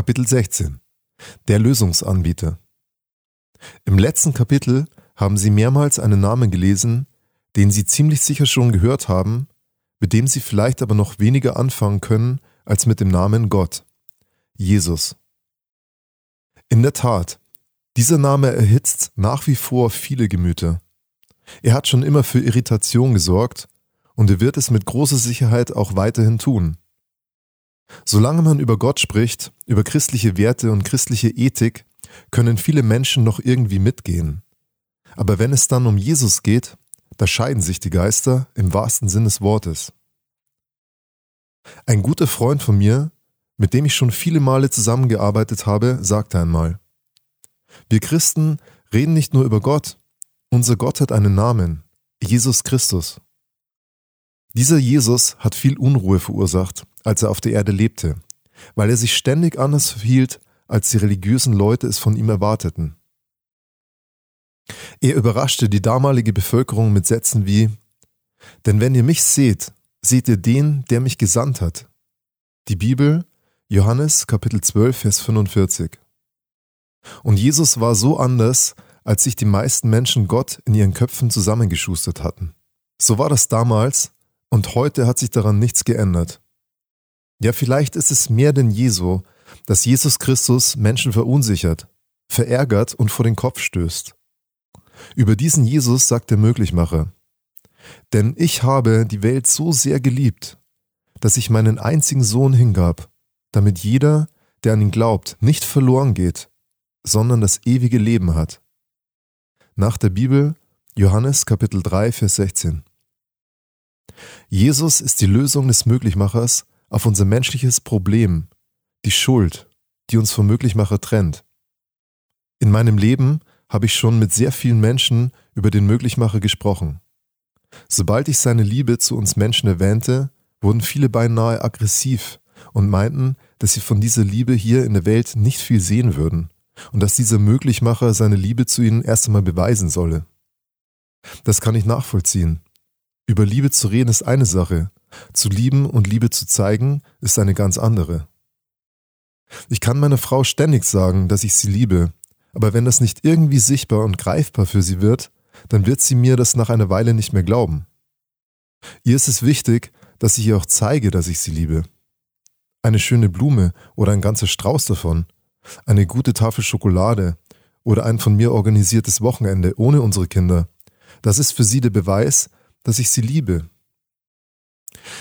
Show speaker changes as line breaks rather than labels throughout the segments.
Kapitel 16 Der Lösungsanbieter Im letzten Kapitel haben Sie mehrmals einen Namen gelesen, den Sie ziemlich sicher schon gehört haben, mit dem Sie vielleicht aber noch weniger anfangen können als mit dem Namen Gott, Jesus. In der Tat, dieser Name erhitzt nach wie vor viele Gemüter. Er hat schon immer für Irritation gesorgt und er wird es mit großer Sicherheit auch weiterhin tun. Solange man über Gott spricht, über christliche Werte und christliche Ethik, können viele Menschen noch irgendwie mitgehen. Aber wenn es dann um Jesus geht, da scheiden sich die Geister im wahrsten Sinn des Wortes. Ein guter Freund von mir, mit dem ich schon viele Male zusammengearbeitet habe, sagte einmal, wir Christen reden nicht nur über Gott, unser Gott hat einen Namen, Jesus Christus. Dieser Jesus hat viel Unruhe verursacht, als er auf der Erde lebte, weil er sich ständig anders verhielt, als die religiösen Leute es von ihm erwarteten. Er überraschte die damalige Bevölkerung mit Sätzen wie Denn wenn ihr mich seht, seht ihr den, der mich gesandt hat. Die Bibel, Johannes Kapitel 12, Vers 45. Und Jesus war so anders, als sich die meisten Menschen Gott in ihren Köpfen zusammengeschustert hatten. So war das damals und heute hat sich daran nichts geändert. Ja, vielleicht ist es mehr denn je so, dass Jesus Christus Menschen verunsichert, verärgert und vor den Kopf stößt. Über diesen Jesus sagt der Möglichmacher, denn ich habe die Welt so sehr geliebt, dass ich meinen einzigen Sohn hingab, damit jeder, der an ihn glaubt, nicht verloren geht, sondern das ewige Leben hat. Nach der Bibel Johannes Kapitel 3, Vers 16. Jesus ist die Lösung des Möglichmachers auf unser menschliches Problem, die Schuld, die uns vom Möglichmacher trennt. In meinem Leben habe ich schon mit sehr vielen Menschen über den Möglichmacher gesprochen. Sobald ich seine Liebe zu uns Menschen erwähnte, wurden viele beinahe aggressiv und meinten, dass sie von dieser Liebe hier in der Welt nicht viel sehen würden und dass dieser Möglichmacher seine Liebe zu ihnen erst einmal beweisen solle. Das kann ich nachvollziehen. Über Liebe zu reden ist eine Sache, zu lieben und Liebe zu zeigen ist eine ganz andere. Ich kann meiner Frau ständig sagen, dass ich sie liebe, aber wenn das nicht irgendwie sichtbar und greifbar für sie wird, dann wird sie mir das nach einer Weile nicht mehr glauben. Ihr ist es wichtig, dass ich ihr auch zeige, dass ich sie liebe. Eine schöne Blume oder ein ganzer Strauß davon eine gute Tafel Schokolade oder ein von mir organisiertes Wochenende ohne unsere Kinder, das ist für sie der Beweis, dass ich sie liebe.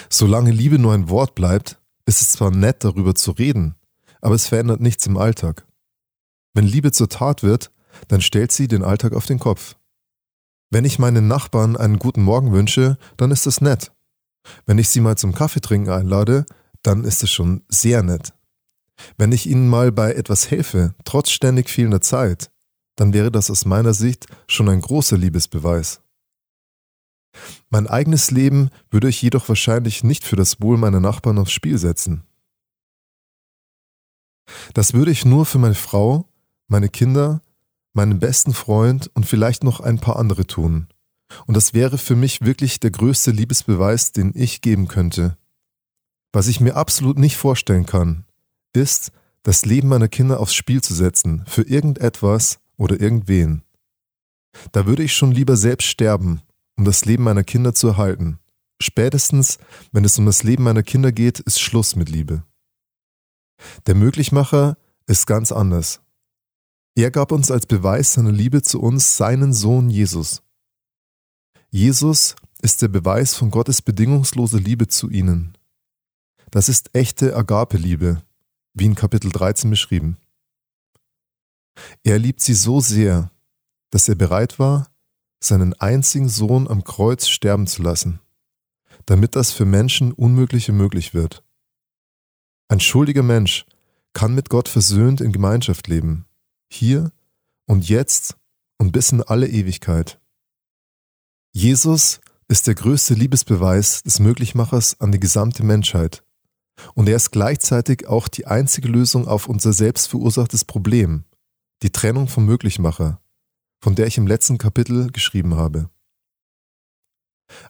Solange Liebe nur ein Wort bleibt, ist es zwar nett darüber zu reden, aber es verändert nichts im Alltag. Wenn Liebe zur Tat wird, dann stellt sie den Alltag auf den Kopf. Wenn ich meinen Nachbarn einen guten Morgen wünsche, dann ist das nett. Wenn ich sie mal zum Kaffeetrinken einlade, dann ist es schon sehr nett. Wenn ich Ihnen mal bei etwas helfe, trotz ständig fehlender Zeit, dann wäre das aus meiner Sicht schon ein großer Liebesbeweis. Mein eigenes Leben würde ich jedoch wahrscheinlich nicht für das Wohl meiner Nachbarn aufs Spiel setzen. Das würde ich nur für meine Frau, meine Kinder, meinen besten Freund und vielleicht noch ein paar andere tun. Und das wäre für mich wirklich der größte Liebesbeweis, den ich geben könnte. Was ich mir absolut nicht vorstellen kann, ist, das Leben meiner Kinder aufs Spiel zu setzen, für irgendetwas oder irgendwen. Da würde ich schon lieber selbst sterben, um das Leben meiner Kinder zu erhalten. Spätestens, wenn es um das Leben meiner Kinder geht, ist Schluss mit Liebe. Der Möglichmacher ist ganz anders. Er gab uns als Beweis seiner Liebe zu uns seinen Sohn Jesus. Jesus ist der Beweis von Gottes bedingungsloser Liebe zu ihnen. Das ist echte Agape-Liebe, wie in Kapitel 13 beschrieben. Er liebt sie so sehr, dass er bereit war, seinen einzigen Sohn am Kreuz sterben zu lassen, damit das für Menschen Unmögliche möglich wird. Ein schuldiger Mensch kann mit Gott versöhnt in Gemeinschaft leben, hier und jetzt und bis in alle Ewigkeit. Jesus ist der größte Liebesbeweis des Möglichmachers an die gesamte Menschheit und er ist gleichzeitig auch die einzige Lösung auf unser selbst verursachtes Problem, die Trennung vom Möglichmacher, von der ich im letzten Kapitel geschrieben habe.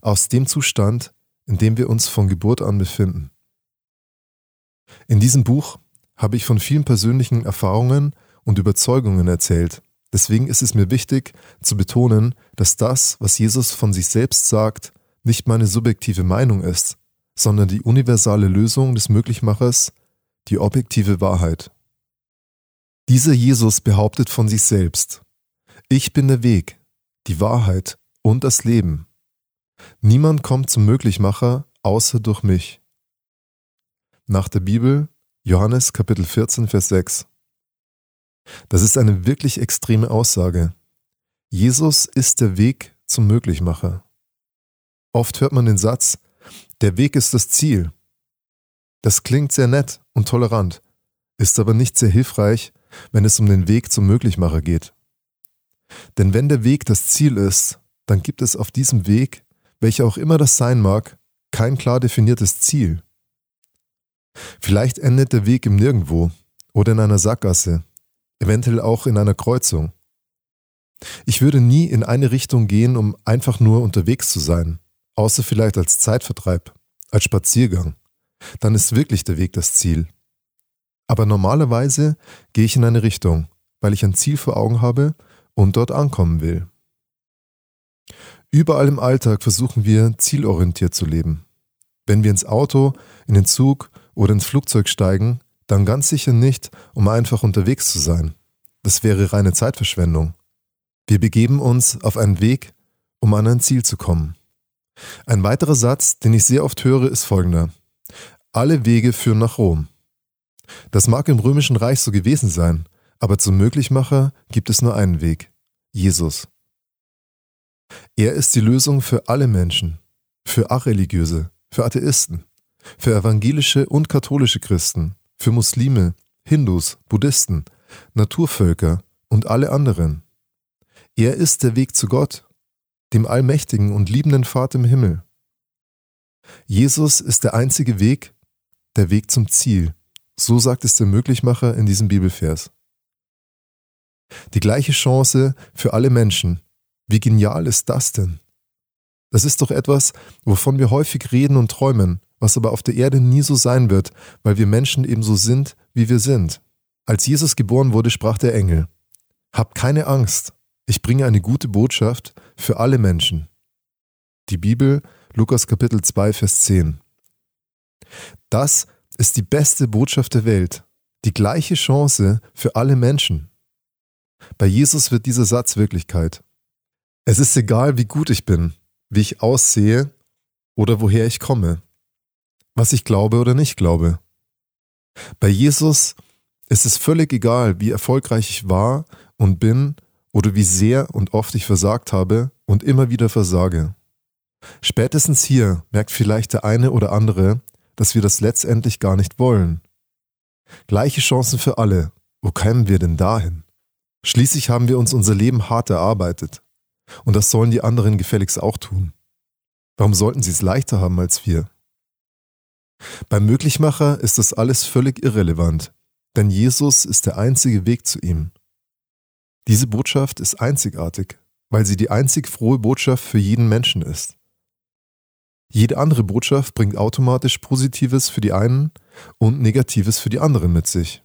Aus dem Zustand, in dem wir uns von Geburt an befinden. In diesem Buch habe ich von vielen persönlichen Erfahrungen und Überzeugungen erzählt. Deswegen ist es mir wichtig zu betonen, dass das, was Jesus von sich selbst sagt, nicht meine subjektive Meinung ist, sondern die universale Lösung des Möglichmachers, die objektive Wahrheit. Dieser Jesus behauptet von sich selbst, ich bin der Weg, die Wahrheit und das Leben. Niemand kommt zum Möglichmacher außer durch mich. Nach der Bibel Johannes Kapitel 14, Vers 6. Das ist eine wirklich extreme Aussage. Jesus ist der Weg zum Möglichmacher. Oft hört man den Satz, der Weg ist das Ziel. Das klingt sehr nett und tolerant, ist aber nicht sehr hilfreich, wenn es um den Weg zum Möglichmacher geht. Denn wenn der Weg das Ziel ist, dann gibt es auf diesem Weg, welcher auch immer das sein mag, kein klar definiertes Ziel. Vielleicht endet der Weg im Nirgendwo oder in einer Sackgasse, eventuell auch in einer Kreuzung. Ich würde nie in eine Richtung gehen, um einfach nur unterwegs zu sein, außer vielleicht als Zeitvertreib, als Spaziergang. Dann ist wirklich der Weg das Ziel. Aber normalerweise gehe ich in eine Richtung, weil ich ein Ziel vor Augen habe und dort ankommen will. Überall im Alltag versuchen wir zielorientiert zu leben. Wenn wir ins Auto, in den Zug oder ins Flugzeug steigen, dann ganz sicher nicht, um einfach unterwegs zu sein. Das wäre reine Zeitverschwendung. Wir begeben uns auf einen Weg, um an ein Ziel zu kommen. Ein weiterer Satz, den ich sehr oft höre, ist folgender. Alle Wege führen nach Rom. Das mag im römischen Reich so gewesen sein, aber zum Möglichmacher gibt es nur einen Weg. Jesus. Er ist die Lösung für alle Menschen, für Achreligiöse, für Atheisten, für evangelische und katholische Christen, für Muslime, Hindus, Buddhisten, Naturvölker und alle anderen. Er ist der Weg zu Gott, dem allmächtigen und liebenden Vater im Himmel. Jesus ist der einzige Weg, der Weg zum Ziel. So sagt es der Möglichmacher in diesem Bibelvers. Die gleiche Chance für alle Menschen. Wie genial ist das denn? Das ist doch etwas, wovon wir häufig reden und träumen, was aber auf der Erde nie so sein wird, weil wir Menschen ebenso sind, wie wir sind. Als Jesus geboren wurde, sprach der Engel, Habt keine Angst, ich bringe eine gute Botschaft für alle Menschen. Die Bibel, Lukas Kapitel 2, Vers 10. Das ist die beste Botschaft der Welt, die gleiche Chance für alle Menschen. Bei Jesus wird dieser Satz Wirklichkeit. Es ist egal, wie gut ich bin, wie ich aussehe oder woher ich komme was ich glaube oder nicht glaube. Bei Jesus ist es völlig egal, wie erfolgreich ich war und bin oder wie sehr und oft ich versagt habe und immer wieder versage. Spätestens hier merkt vielleicht der eine oder andere, dass wir das letztendlich gar nicht wollen. Gleiche Chancen für alle. Wo kämen wir denn dahin? Schließlich haben wir uns unser Leben hart erarbeitet. Und das sollen die anderen gefälligst auch tun. Warum sollten sie es leichter haben als wir? Beim Möglichmacher ist das alles völlig irrelevant, denn Jesus ist der einzige Weg zu ihm. Diese Botschaft ist einzigartig, weil sie die einzig frohe Botschaft für jeden Menschen ist. Jede andere Botschaft bringt automatisch Positives für die einen und Negatives für die anderen mit sich.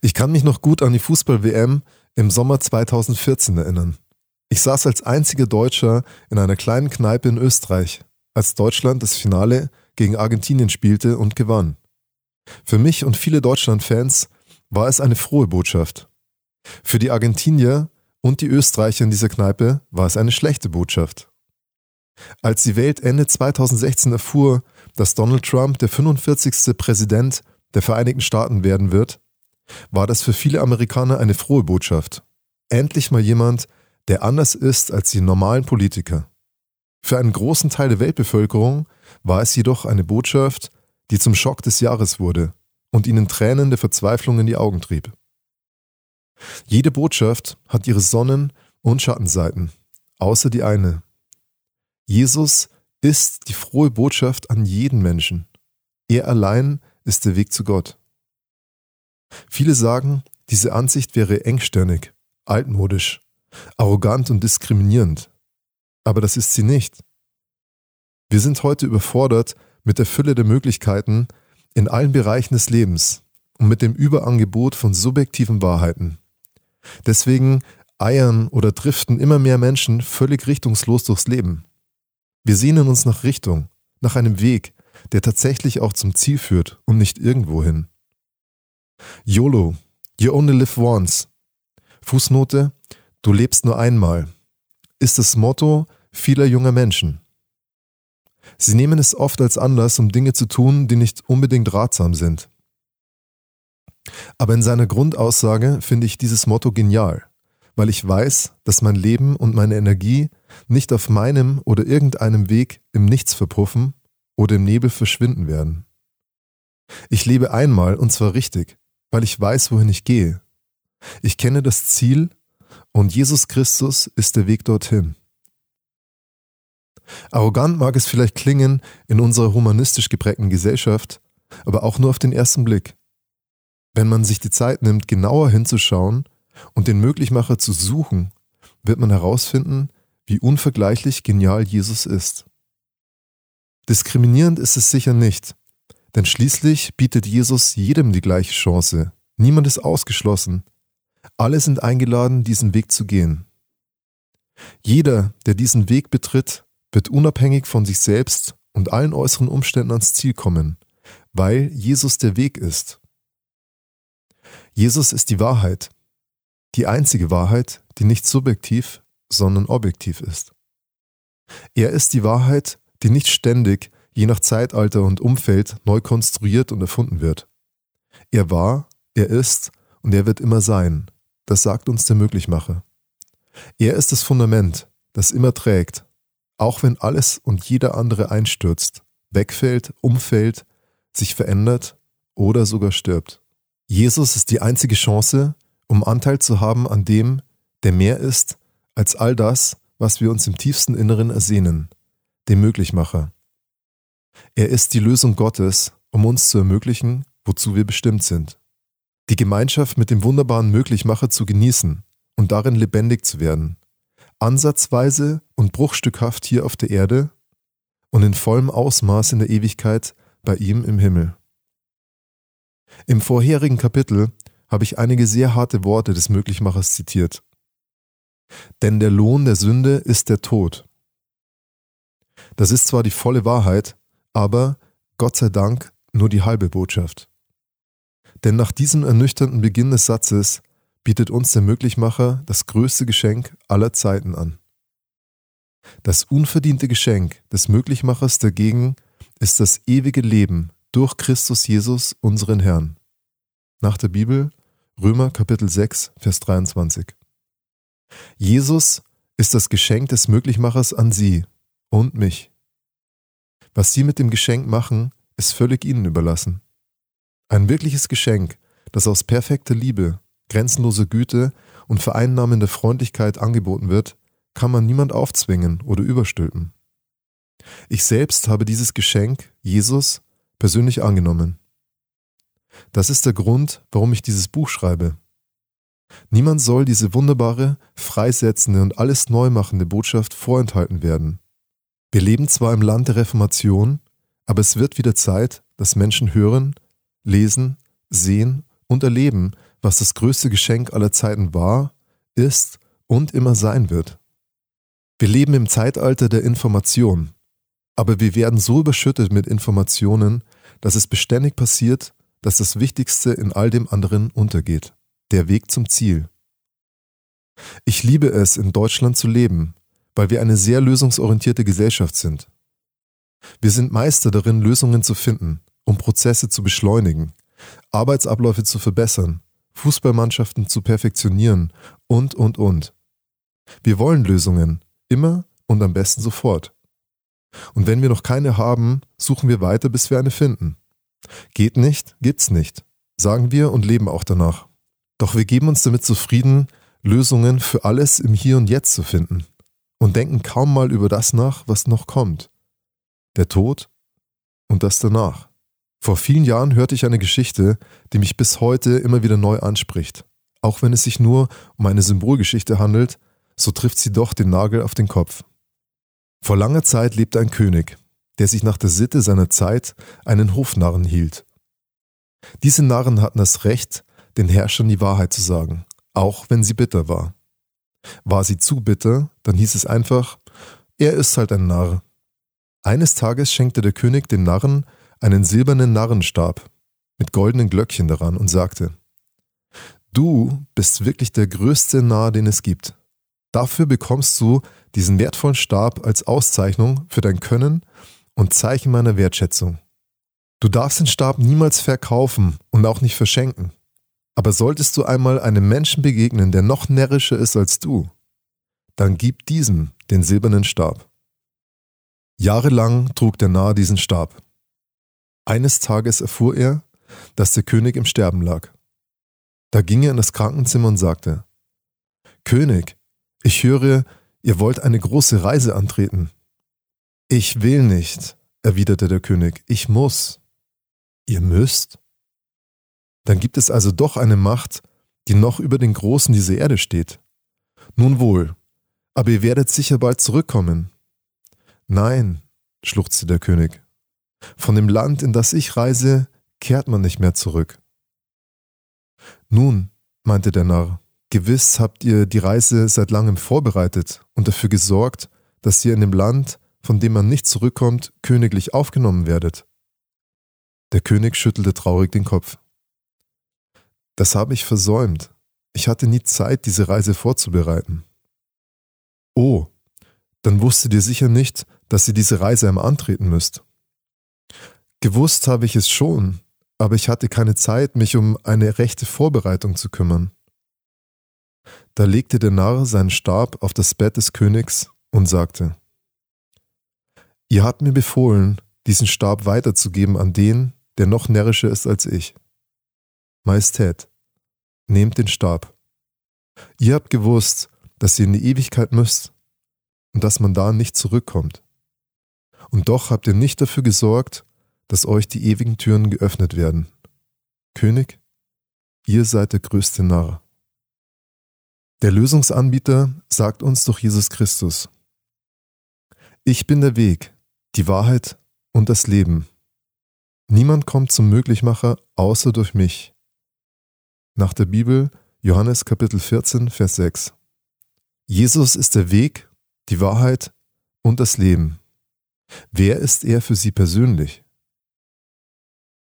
Ich kann mich noch gut an die Fußball-WM im Sommer 2014 erinnern. Ich saß als einziger Deutscher in einer kleinen Kneipe in Österreich, als Deutschland das Finale gegen Argentinien spielte und gewann. Für mich und viele Deutschland-Fans war es eine frohe Botschaft. Für die Argentinier und die Österreicher in dieser Kneipe war es eine schlechte Botschaft. Als die Welt Ende 2016 erfuhr, dass Donald Trump der 45. Präsident der Vereinigten Staaten werden wird, war das für viele Amerikaner eine frohe Botschaft. Endlich mal jemand, der anders ist als die normalen Politiker. Für einen großen Teil der Weltbevölkerung war es jedoch eine Botschaft, die zum Schock des Jahres wurde und ihnen Tränen der Verzweiflung in die Augen trieb. Jede Botschaft hat ihre Sonnen- und Schattenseiten, außer die eine. Jesus ist die frohe Botschaft an jeden Menschen. Er allein ist der Weg zu Gott. Viele sagen, diese Ansicht wäre engstirnig, altmodisch, arrogant und diskriminierend. Aber das ist sie nicht. Wir sind heute überfordert mit der Fülle der Möglichkeiten in allen Bereichen des Lebens. und mit dem Überangebot von subjektiven Wahrheiten. Deswegen eiern oder driften immer mehr Menschen völlig richtungslos durchs Leben. Wir sehnen uns nach Richtung, nach einem Weg, der tatsächlich auch zum Ziel führt und nicht irgendwohin. YOLO, you only live once. Fußnote, du lebst nur einmal, ist das Motto vieler junger Menschen. Sie nehmen es oft als Anlass, um Dinge zu tun, die nicht unbedingt ratsam sind. Aber in seiner Grundaussage finde ich dieses Motto genial, weil ich weiß, dass mein Leben und meine Energie nicht auf meinem oder irgendeinem Weg im Nichts verpuffen oder im Nebel verschwinden werden. Ich lebe einmal und zwar richtig, weil ich weiß, wohin ich gehe. Ich kenne das Ziel und Jesus Christus ist der Weg dorthin. Arrogant mag es vielleicht klingen in unserer humanistisch geprägten Gesellschaft, aber auch nur auf den ersten Blick. Wenn man sich die Zeit nimmt, genauer hinzuschauen und den Möglichmacher zu suchen, wird man herausfinden, wie unvergleichlich genial Jesus ist. Diskriminierend ist es sicher nicht, denn schließlich bietet Jesus jedem die gleiche Chance. Niemand ist ausgeschlossen. Alle sind eingeladen, diesen Weg zu gehen. Jeder, der diesen Weg betritt, wird unabhängig von sich selbst und allen äußeren Umständen ans Ziel kommen, weil Jesus der Weg ist. Jesus ist die Wahrheit, die einzige Wahrheit, die nicht subjektiv, sondern objektiv ist. Er ist die Wahrheit, die nicht ständig, je nach Zeitalter und Umfeld, neu konstruiert und erfunden wird. Er war, er ist und er wird immer sein. Das sagt uns der Möglichmacher. Er ist das Fundament, das immer trägt, auch wenn alles und jeder andere einstürzt, wegfällt, umfällt, sich verändert oder sogar stirbt. Jesus ist die einzige Chance, um Anteil zu haben an dem, der mehr ist als all das, was wir uns im tiefsten Inneren ersehnen, dem Möglichmacher. Er ist die Lösung Gottes, um uns zu ermöglichen, wozu wir bestimmt sind. Die Gemeinschaft mit dem wunderbaren Möglichmacher zu genießen und darin lebendig zu werden, ansatzweise und bruchstückhaft hier auf der Erde und in vollem Ausmaß in der Ewigkeit bei ihm im Himmel. Im vorherigen Kapitel habe ich einige sehr harte Worte des Möglichmachers zitiert. Denn der Lohn der Sünde ist der Tod. Das ist zwar die volle Wahrheit, aber Gott sei Dank nur die halbe Botschaft. Denn nach diesem ernüchternden Beginn des Satzes bietet uns der Möglichmacher das größte Geschenk aller Zeiten an. Das unverdiente Geschenk des Möglichmachers dagegen ist das ewige Leben durch Christus Jesus, unseren Herrn. Nach der Bibel Römer Kapitel 6, Vers 23. Jesus ist das Geschenk des Möglichmachers an Sie und mich. Was Sie mit dem Geschenk machen, ist völlig Ihnen überlassen. Ein wirkliches Geschenk, das aus perfekter Liebe grenzenlose Güte und vereinnahmende Freundlichkeit angeboten wird, kann man niemand aufzwingen oder überstülpen. Ich selbst habe dieses Geschenk, Jesus, persönlich angenommen. Das ist der Grund, warum ich dieses Buch schreibe. Niemand soll diese wunderbare, freisetzende und alles neu machende Botschaft vorenthalten werden. Wir leben zwar im Land der Reformation, aber es wird wieder Zeit, dass Menschen hören, lesen, sehen und erleben, was das größte Geschenk aller Zeiten war, ist und immer sein wird. Wir leben im Zeitalter der Information, aber wir werden so überschüttet mit Informationen, dass es beständig passiert, dass das Wichtigste in all dem anderen untergeht, der Weg zum Ziel. Ich liebe es, in Deutschland zu leben, weil wir eine sehr lösungsorientierte Gesellschaft sind. Wir sind Meister darin, Lösungen zu finden, um Prozesse zu beschleunigen, Arbeitsabläufe zu verbessern Fußballmannschaften zu perfektionieren und, und, und. Wir wollen Lösungen, immer und am besten sofort. Und wenn wir noch keine haben, suchen wir weiter, bis wir eine finden. Geht nicht, gibt's nicht, sagen wir und leben auch danach. Doch wir geben uns damit zufrieden, Lösungen für alles im Hier und Jetzt zu finden und denken kaum mal über das nach, was noch kommt. Der Tod und das danach. Vor vielen Jahren hörte ich eine Geschichte, die mich bis heute immer wieder neu anspricht. Auch wenn es sich nur um eine Symbolgeschichte handelt, so trifft sie doch den Nagel auf den Kopf. Vor langer Zeit lebte ein König, der sich nach der Sitte seiner Zeit einen Hofnarren hielt. Diese Narren hatten das Recht, den Herrschern die Wahrheit zu sagen, auch wenn sie bitter war. War sie zu bitter, dann hieß es einfach, er ist halt ein Narr. Eines Tages schenkte der König den Narren einen silbernen Narrenstab mit goldenen Glöckchen daran und sagte, Du bist wirklich der größte Narr, den es gibt. Dafür bekommst du diesen wertvollen Stab als Auszeichnung für dein Können und Zeichen meiner Wertschätzung. Du darfst den Stab niemals verkaufen und auch nicht verschenken. Aber solltest du einmal einem Menschen begegnen, der noch närrischer ist als du, dann gib diesem den silbernen Stab. Jahrelang trug der Narr diesen Stab. Eines Tages erfuhr er, dass der König im Sterben lag. Da ging er in das Krankenzimmer und sagte, König, ich höre, ihr wollt eine große Reise antreten. Ich will nicht, erwiderte der König, ich muss. Ihr müsst? Dann gibt es also doch eine Macht, die noch über den Großen dieser Erde steht. Nun wohl, aber ihr werdet sicher bald zurückkommen. Nein, schluchzte der König. Von dem Land, in das ich reise, kehrt man nicht mehr zurück. Nun, meinte der Narr, gewiss habt ihr die Reise seit langem vorbereitet und dafür gesorgt, dass ihr in dem Land, von dem man nicht zurückkommt, königlich aufgenommen werdet. Der König schüttelte traurig den Kopf. Das habe ich versäumt. Ich hatte nie Zeit, diese Reise vorzubereiten. Oh, dann wusstet ihr sicher nicht, dass ihr diese Reise einmal antreten müsst. Gewusst habe ich es schon, aber ich hatte keine Zeit, mich um eine rechte Vorbereitung zu kümmern. Da legte der Narr seinen Stab auf das Bett des Königs und sagte, Ihr habt mir befohlen, diesen Stab weiterzugeben an den, der noch närrischer ist als ich. Majestät, nehmt den Stab. Ihr habt gewusst, dass ihr in die Ewigkeit müsst und dass man da nicht zurückkommt. Und doch habt ihr nicht dafür gesorgt, dass euch die ewigen Türen geöffnet werden. König, ihr seid der größte Narr. Der Lösungsanbieter sagt uns durch Jesus Christus, ich bin der Weg, die Wahrheit und das Leben. Niemand kommt zum Möglichmacher außer durch mich. Nach der Bibel Johannes Kapitel 14, Vers 6. Jesus ist der Weg, die Wahrheit und das Leben. Wer ist er für Sie persönlich?